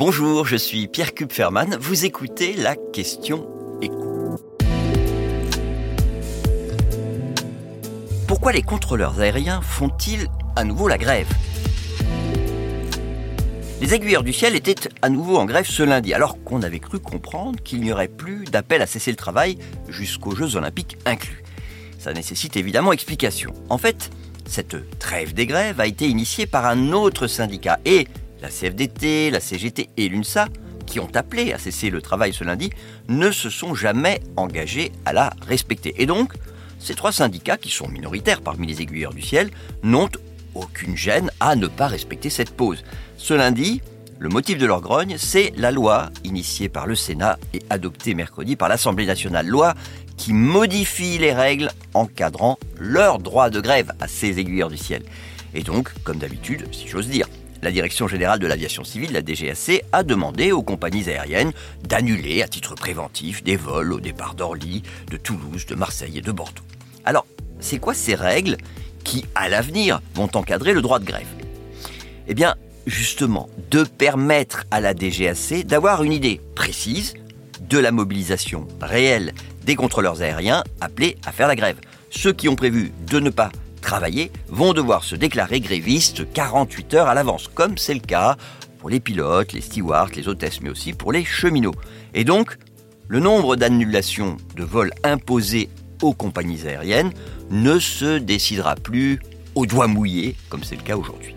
Bonjour, je suis Pierre Kupferman. Vous écoutez la question écho. Pourquoi les contrôleurs aériens font-ils à nouveau la grève? Les aiguilleurs du ciel étaient à nouveau en grève ce lundi, alors qu'on avait cru comprendre qu'il n'y aurait plus d'appel à cesser le travail jusqu'aux Jeux olympiques inclus. Ça nécessite évidemment explication. En fait, cette trêve des grèves a été initiée par un autre syndicat et la CFDT, la CGT et l'UNSA, qui ont appelé à cesser le travail ce lundi, ne se sont jamais engagés à la respecter. Et donc, ces trois syndicats, qui sont minoritaires parmi les aiguilleurs du ciel, n'ont aucune gêne à ne pas respecter cette pause. Ce lundi, le motif de leur grogne, c'est la loi initiée par le Sénat et adoptée mercredi par l'Assemblée nationale. Loi qui modifie les règles encadrant leur droit de grève à ces aiguilleurs du ciel. Et donc, comme d'habitude, si j'ose dire, la Direction générale de l'aviation civile, la DGAC, a demandé aux compagnies aériennes d'annuler à titre préventif des vols au départ d'Orly, de Toulouse, de Marseille et de Bordeaux. Alors, c'est quoi ces règles qui, à l'avenir, vont encadrer le droit de grève? Eh bien, justement, de permettre à la DGAC d'avoir une idée précise de la mobilisation réelle des contrôleurs aériens appelés à faire la grève. Ceux qui ont prévu de ne pas travailler vont devoir se déclarer grévistes 48 heures à l'avance, comme c'est le cas pour les pilotes, les stewards, les hôtesses, mais aussi pour les cheminots. Et donc, le nombre d'annulations de vols imposés aux compagnies aériennes ne se décidera plus au doigt mouillé, comme c'est le cas aujourd'hui.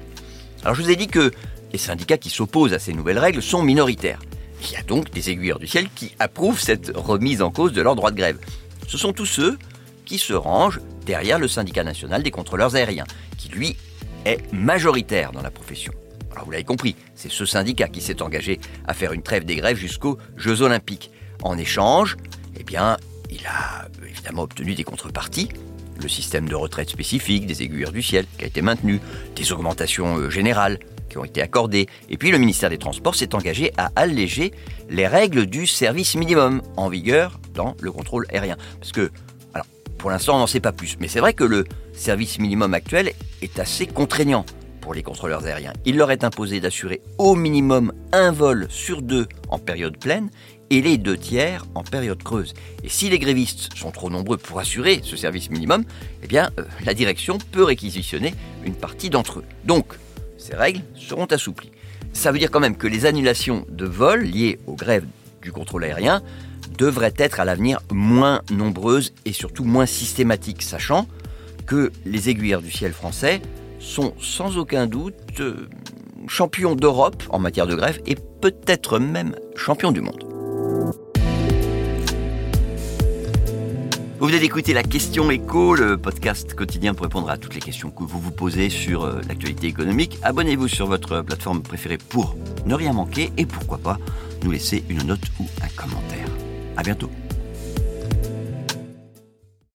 Alors je vous ai dit que les syndicats qui s'opposent à ces nouvelles règles sont minoritaires. Il y a donc des aiguilleurs du ciel qui approuvent cette remise en cause de leur droit de grève. Ce sont tous ceux qui se rangent derrière le syndicat national des contrôleurs aériens, qui lui est majoritaire dans la profession. Alors vous l'avez compris, c'est ce syndicat qui s'est engagé à faire une trêve des grèves jusqu'aux Jeux Olympiques. En échange, eh bien, il a évidemment obtenu des contreparties. Le système de retraite spécifique des aiguilleurs du ciel qui a été maintenu, des augmentations euh, générales qui ont été accordées, et puis le ministère des Transports s'est engagé à alléger les règles du service minimum en vigueur dans le contrôle aérien. Parce que, pour l'instant, on n'en sait pas plus, mais c'est vrai que le service minimum actuel est assez contraignant pour les contrôleurs aériens. Il leur est imposé d'assurer au minimum un vol sur deux en période pleine et les deux tiers en période creuse. Et si les grévistes sont trop nombreux pour assurer ce service minimum, eh bien, euh, la direction peut réquisitionner une partie d'entre eux. Donc, ces règles seront assouplies. Ça veut dire quand même que les annulations de vols liées aux grèves du contrôle aérien devraient être à l'avenir moins nombreuses et surtout moins systématiques, sachant que les aiguilleurs du ciel français sont sans aucun doute euh, champions d'Europe en matière de grève et peut-être même champions du monde. Vous venez d'écouter la question écho, le podcast quotidien pour répondre à toutes les questions que vous vous posez sur euh, l'actualité économique. Abonnez-vous sur votre plateforme préférée pour ne rien manquer et pourquoi pas nous laisser une note ou un commentaire. À bientôt.